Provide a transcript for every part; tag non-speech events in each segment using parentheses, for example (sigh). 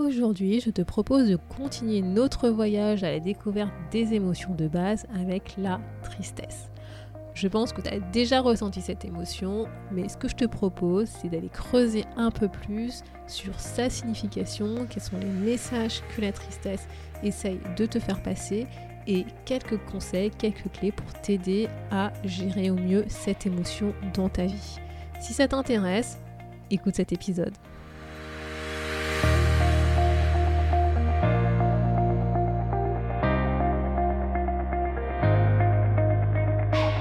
aujourd'hui, je te propose de continuer notre voyage à la découverte des émotions de base avec la tristesse. Je pense que tu as déjà ressenti cette émotion, mais ce que je te propose, c'est d'aller creuser un peu plus sur sa signification, quels sont les messages que la tristesse essaye de te faire passer et quelques conseils, quelques clés pour t'aider à gérer au mieux cette émotion dans ta vie. Si ça t'intéresse, écoute cet épisode.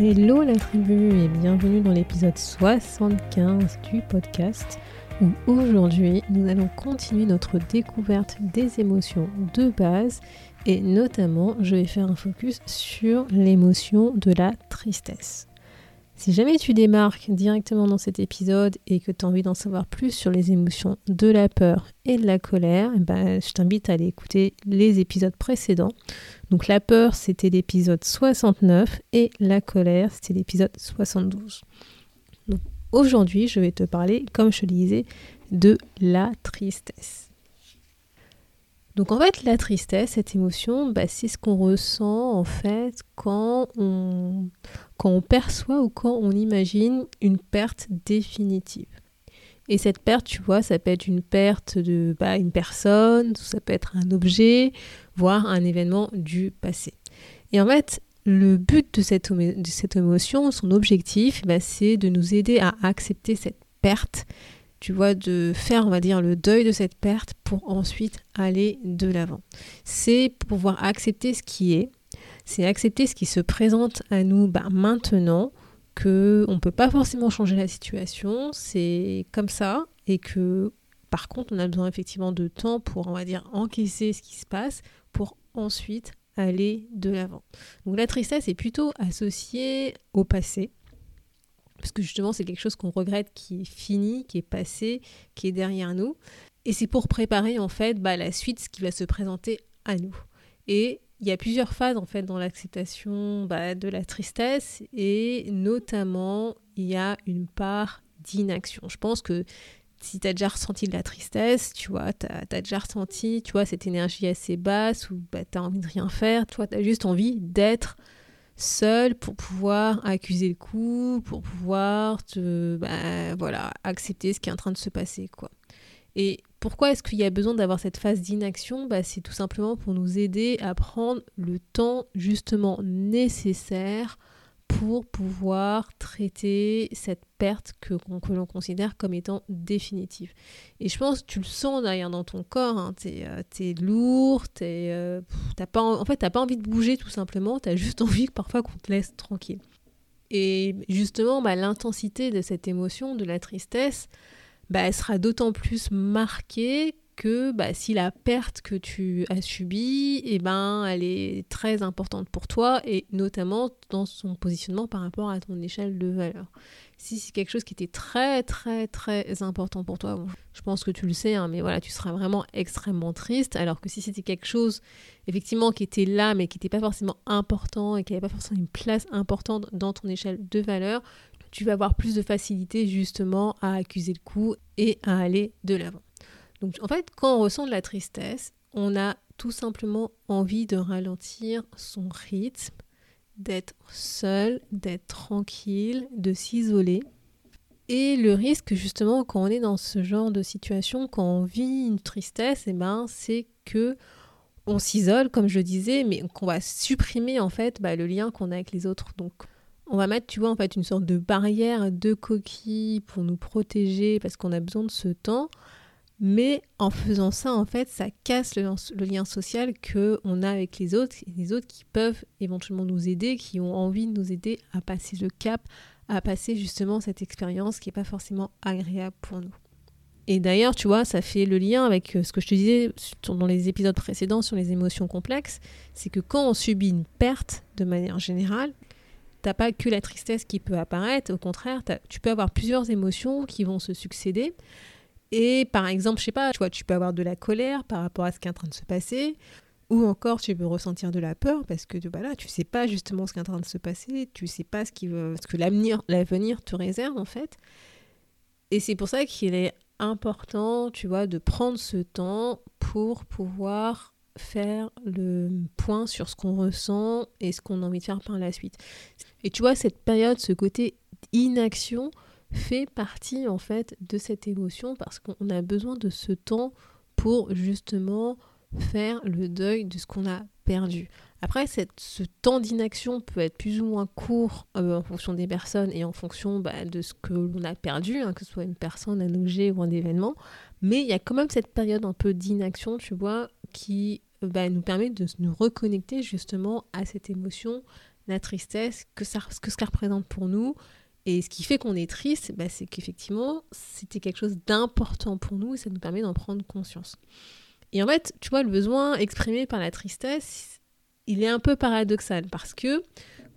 Hello la tribu et bienvenue dans l'épisode 75 du podcast où aujourd'hui nous allons continuer notre découverte des émotions de base et notamment je vais faire un focus sur l'émotion de la tristesse. Si jamais tu démarques directement dans cet épisode et que tu as envie d'en savoir plus sur les émotions de la peur et de la colère, eh ben, je t'invite à aller écouter les épisodes précédents. Donc la peur, c'était l'épisode 69 et la colère, c'était l'épisode 72. Donc aujourd'hui, je vais te parler, comme je le disais, de la tristesse. Donc en fait, la tristesse, cette émotion, bah, c'est ce qu'on ressent en fait quand on, quand on perçoit ou quand on imagine une perte définitive. Et cette perte, tu vois, ça peut être une perte de bah, une personne, ça peut être un objet, voire un événement du passé. Et en fait, le but de cette, de cette émotion, son objectif, bah, c'est de nous aider à accepter cette perte tu vois, de faire, on va dire, le deuil de cette perte pour ensuite aller de l'avant. C'est pouvoir accepter ce qui est, c'est accepter ce qui se présente à nous bah, maintenant, que on peut pas forcément changer la situation, c'est comme ça, et que par contre, on a besoin effectivement de temps pour, on va dire, encaisser ce qui se passe, pour ensuite aller de l'avant. Donc la tristesse est plutôt associée au passé, parce que justement c'est quelque chose qu'on regrette qui est fini, qui est passé, qui est derrière nous. Et c'est pour préparer en fait bah, la suite, ce qui va se présenter à nous. Et il y a plusieurs phases en fait dans l'acceptation bah, de la tristesse et notamment il y a une part d'inaction. Je pense que si tu as déjà ressenti de la tristesse, tu vois, tu as, déjà ressenti, tu vois, cette énergie assez basse où bah, tu as envie de rien faire, tu vois, tu as juste envie d'être seul pour pouvoir accuser le coup, pour pouvoir te, bah, voilà, accepter ce qui est en train de se passer, quoi. Et pourquoi est-ce qu'il y a besoin d'avoir cette phase d'inaction? Bah, C'est tout simplement pour nous aider à prendre le temps justement nécessaire pour pouvoir traiter cette perte que, l'on considère comme étant définitive. Et je pense que tu le sens derrière dans ton corps, hein, tu es, euh, lourd, euh, pas, en fait t'as pas envie de bouger tout simplement, tu as juste (laughs) envie que parfois qu'on te laisse tranquille. Et justement, bah, l'intensité de cette émotion, de la tristesse, bah, elle sera d'autant plus marquée que bah, si la perte que tu as subie, eh ben, elle est très importante pour toi et notamment dans son positionnement par rapport à ton échelle de valeur. Si c'est quelque chose qui était très très très important pour toi, je pense que tu le sais, hein, mais voilà, tu seras vraiment extrêmement triste. Alors que si c'était quelque chose effectivement qui était là mais qui n'était pas forcément important et qui n'avait pas forcément une place importante dans ton échelle de valeur, tu vas avoir plus de facilité justement à accuser le coup et à aller de l'avant. Donc en fait, quand on ressent de la tristesse, on a tout simplement envie de ralentir son rythme, d'être seul, d'être tranquille, de s'isoler. Et le risque justement quand on est dans ce genre de situation, quand on vit une tristesse, eh ben, c'est que on s'isole, comme je disais, mais qu'on va supprimer en fait bah, le lien qu'on a avec les autres. Donc on va mettre, tu vois, en fait, une sorte de barrière, de coquille pour nous protéger parce qu'on a besoin de ce temps. Mais en faisant ça, en fait, ça casse le, lien social que on a avec les autres, les autres qui peuvent éventuellement nous aider, qui ont envie de nous aider à passer le cap, à passer justement cette expérience qui n'est pas forcément agréable pour nous. Et d'ailleurs, tu vois, ça fait le lien avec euh, ce que je te disais dans les épisodes précédents sur les émotions complexes, c'est que quand on subit une perte de manière générale, t'as pas que la tristesse qui peut apparaître, au contraire, tu peux avoir plusieurs émotions qui vont se succéder. Et par exemple, je sais pas, tu vois, tu peux avoir de la colère par rapport à ce qui est en train de se passer, ou encore tu peux ressentir de la peur parce que bah là, tu sais pas justement ce qui est en train de se passer, tu sais pas ce, qui, ce que l'avenir, l'avenir te réserve en fait. Et c'est pour ça qu'il est important, tu vois, de prendre ce temps pour pouvoir faire le point sur ce qu'on ressent et ce qu'on a envie de faire par la suite. Et tu vois, cette période, ce côté inaction fait partie en fait de cette émotion parce qu'on a besoin de ce temps pour justement faire le deuil de ce qu'on a perdu. Après, cette, ce temps d'inaction peut être plus ou moins court euh, en fonction des personnes et en fonction bah, de ce que l'on a perdu, hein, que ce soit une personne, un objet ou un événement. Mais il y a quand même cette période un peu d'inaction, tu vois, qui bah, nous permet de nous reconnecter justement à cette émotion, la tristesse, que, ça, que ça représente pour nous. Et ce qui fait qu'on est triste, bah, c'est qu'effectivement, c'était quelque chose d'important pour nous et ça nous permet d'en prendre conscience. Et en fait, tu vois, le besoin exprimé par la tristesse, il est un peu paradoxal parce que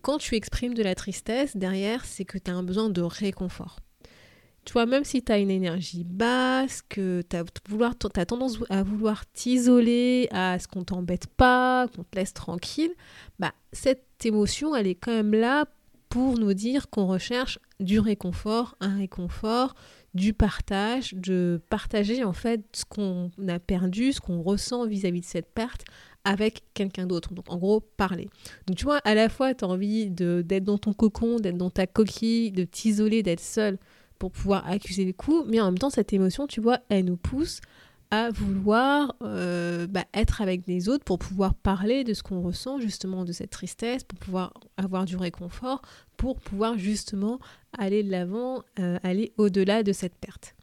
quand tu exprimes de la tristesse, derrière, c'est que tu as un besoin de réconfort. Tu vois, même si tu as une énergie basse, que tu as, tendance à vouloir t'isoler, à ce qu'on t'embête pas, qu'on te laisse tranquille, bah, cette émotion, elle est quand même là pour nous dire qu'on recherche du réconfort, un réconfort, du partage, de partager en fait ce qu'on a perdu, ce qu'on ressent vis-à-vis de cette perte avec quelqu'un d'autre. Donc en gros, parler. Donc tu vois, à la fois, tu as envie d'être dans ton cocon, d'être dans ta coquille, de t'isoler, d'être seul pour pouvoir accuser les coups, mais en même temps, cette émotion, tu vois, elle nous pousse à vouloir euh, bah, être avec les autres pour pouvoir parler de ce qu'on ressent justement de cette tristesse, pour pouvoir avoir du réconfort, pour pouvoir justement aller de l'avant, euh, aller au-delà de cette perte.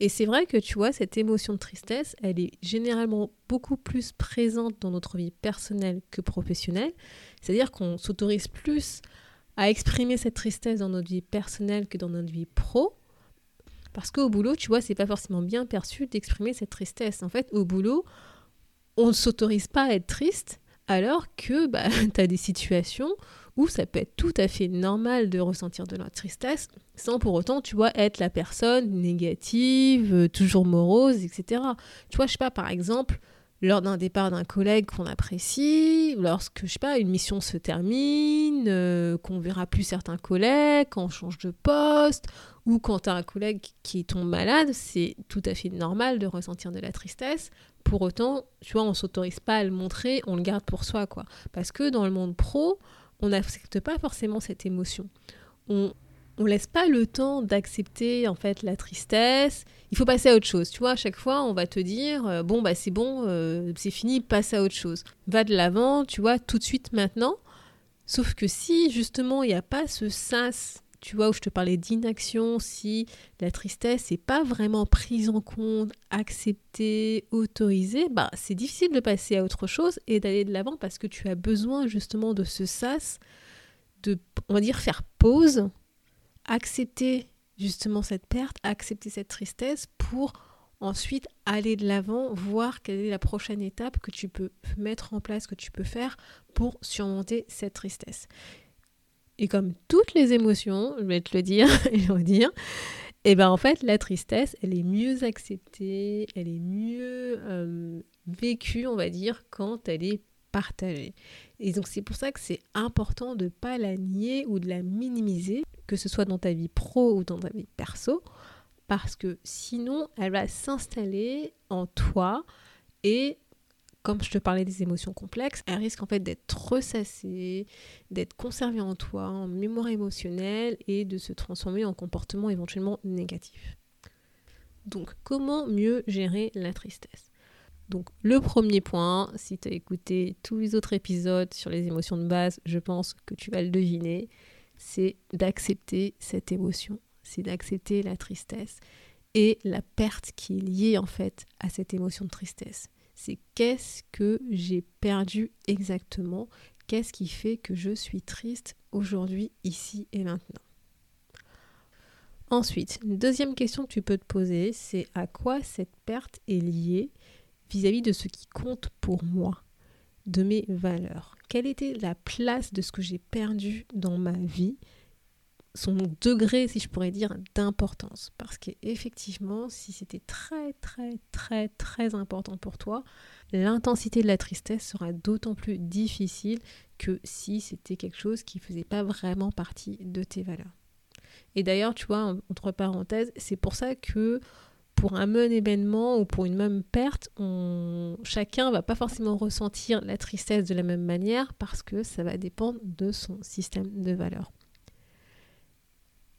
Et c'est vrai que tu vois, cette émotion de tristesse, elle est généralement beaucoup plus présente dans notre vie personnelle que professionnelle. C'est-à-dire qu'on s'autorise plus à exprimer cette tristesse dans notre vie personnelle que dans notre vie pro. Parce qu'au boulot, tu vois, c'est pas forcément bien perçu d'exprimer cette tristesse. En fait, au boulot, on ne s'autorise pas à être triste, alors que bah, (laughs) tu as des situations où ça peut être tout à fait normal de ressentir de la tristesse, sans pour autant, tu vois, être la personne négative, euh, toujours morose, etc. Tu vois, je sais pas, par exemple, lors d'un départ d'un collègue qu'on apprécie, lorsque, je sais pas, une mission se termine, euh, qu'on verra plus certains collègues, quand on change de poste, ou quand tu as un collègue qui tombe malade, c'est tout à fait normal de ressentir de la tristesse. Pour autant, tu vois, on s'autorise pas à le montrer, on le garde pour soi, quoi. Parce que dans le monde pro, on n'accepte pas forcément cette émotion. On, on laisse pas le temps d'accepter en fait la tristesse. Il faut passer à autre chose. Tu vois, à chaque fois, on va te dire euh, bon bah c'est bon, euh, c'est fini, passe à autre chose. Va de l'avant, tu vois, tout de suite maintenant. Sauf que si justement il n'y a pas ce sas, tu vois, où je te parlais d'inaction, si la tristesse n'est pas vraiment prise en compte, acceptée, autorisée, bah c'est difficile de passer à autre chose et d'aller de l'avant parce que tu as besoin justement de ce sas, de on va dire faire pause accepter justement cette perte, accepter cette tristesse pour ensuite aller de l'avant, voir quelle est la prochaine étape que tu peux mettre en place, que tu peux faire pour surmonter cette tristesse. Et comme toutes les émotions, je vais te le dire (laughs) et le redire, et eh ben en fait la tristesse, elle est mieux acceptée, elle est mieux euh, vécue, on va dire, quand elle est partagée. Et donc c'est pour ça que c'est important de ne pas la nier ou de la minimiser que ce soit dans ta vie pro ou dans ta vie perso, parce que sinon, elle va s'installer en toi et comme je te parlais des émotions complexes, elle risque en fait d'être ressassée, d'être conservée en toi, en mémoire émotionnelle et de se transformer en comportement éventuellement négatif. Donc, comment mieux gérer la tristesse? Donc, le premier point, si tu as écouté tous les autres épisodes sur les émotions de base, je pense que tu vas le deviner, c'est d'accepter cette émotion, c'est d'accepter la tristesse et la perte qui est liée en fait à cette émotion de tristesse. C'est qu'est-ce que j'ai perdu exactement, qu'est-ce qui fait que je suis triste aujourd'hui, ici et maintenant? Ensuite, une deuxième question que tu peux te poser, c'est à quoi cette perte est liée? Vis-à-vis de ce qui compte pour moi, de mes valeurs. Quelle était la place de ce que j'ai perdu dans ma vie son degré, si je pourrais dire, d'importance. Parce qu'effectivement, si c'était très, très, très, très important pour toi, l'intensité de la tristesse sera d'autant plus difficile que si c'était quelque chose qui ne faisait pas vraiment partie de tes valeurs. Et d'ailleurs, tu vois, entre parenthèses, c'est pour ça que pour un même événement ou pour une même perte, on... chacun va pas forcément ressentir la tristesse de la même manière parce que ça va dépendre de son système de valeurs.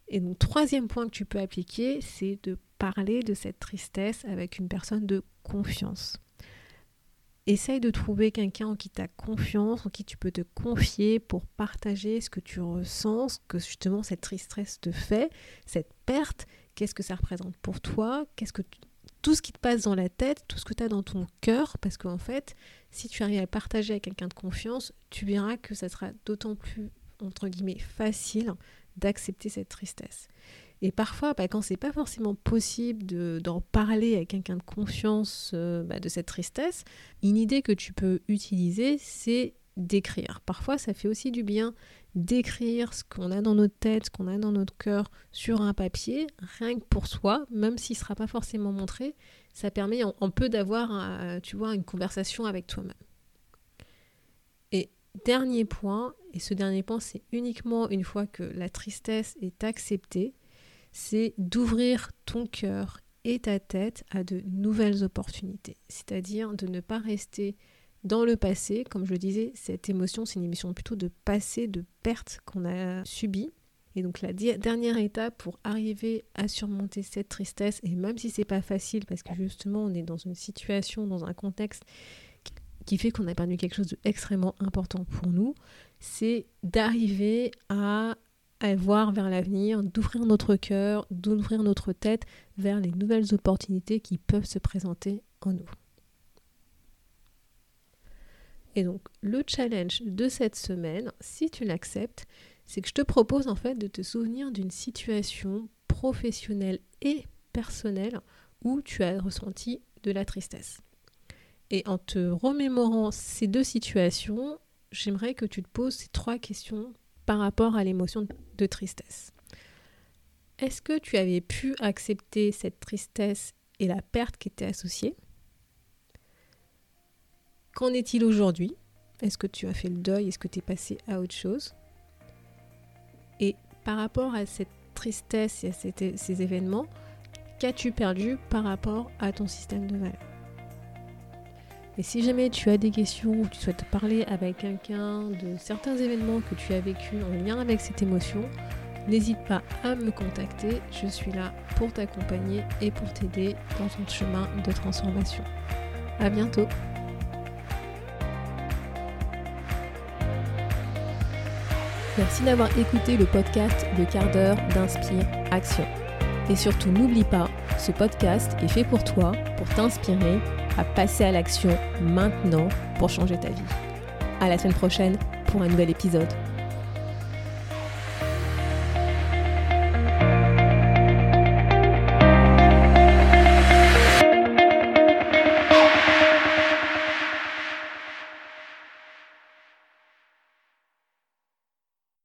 Et donc, troisième point que tu peux appliquer, c'est de parler de cette tristesse avec une personne de confiance. Essaye de trouver quelqu'un en qui tu as confiance, en qui tu peux te confier pour partager ce que tu ressens, ce que justement cette tristesse te fait, cette perte, qu'est-ce que ça représente pour toi, qu'est-ce que tout ce qui te passe dans la tête, tout ce que tu as dans ton cœur, parce qu'en fait, si tu arrives à partager avec quelqu'un de confiance, tu verras que ça sera d'autant plus, entre guillemets, facile d'accepter cette tristesse. Et parfois, bah, quand c'est pas forcément possible d'en parler à quelqu'un de confiance euh, bah, de cette tristesse, une idée que tu peux utiliser, c'est d'écrire. Parfois, ça fait aussi du bien d'écrire ce qu'on a dans notre tête, ce qu'on a dans notre cœur sur un papier, rien que pour soi, même s'il ne sera pas forcément montré, ça permet un, peu d'avoir, tu vois, une conversation avec toi-même. Et dernier point, et ce dernier point, c'est uniquement une fois que la tristesse est acceptée, c'est d'ouvrir ton cœur et ta tête à de nouvelles opportunités. C'est-à-dire de ne pas rester dans le passé. Comme je le disais, cette émotion, c'est une émotion plutôt de passé, de perte qu'on a subie. Et donc la dernière étape pour arriver à surmonter cette tristesse, et même si c'est pas facile, parce que justement on est dans une situation, dans un contexte qui fait qu'on a perdu quelque chose d'extrêmement important pour nous, c'est d'arriver à, voir vers l'avenir, d'ouvrir notre cœur, d'ouvrir notre tête vers les nouvelles opportunités qui peuvent se présenter en nous. Et donc le challenge de cette semaine, si tu l'acceptes, c'est que je te propose en fait de te souvenir d'une situation professionnelle et personnelle où tu as ressenti de la tristesse. Et en te remémorant ces deux situations, j'aimerais que tu te poses ces trois questions par rapport à l'émotion de tristesse. Est-ce que tu avais pu accepter cette tristesse et la perte qui était associée? Qu'en est-il aujourd'hui? Est-ce que tu as fait le deuil? Est-ce que tu es passé à autre chose? Et par rapport à cette tristesse et à ces événements, qu'as-tu perdu par rapport à ton système de valeurs? Et si jamais tu as des questions ou tu souhaites parler avec quelqu'un de certains événements que tu as vécu en lien avec cette émotion, n'hésite pas à me contacter. Je suis là pour t'accompagner et pour t'aider dans ton chemin de transformation. À bientôt! Merci d'avoir écouté le podcast Le quart d'heure d'Inspire Action. Et surtout, n'oublie pas, ce podcast est fait pour toi, pour t'inspirer à passer à l'action maintenant pour changer ta vie. À la semaine prochaine pour un nouvel épisode.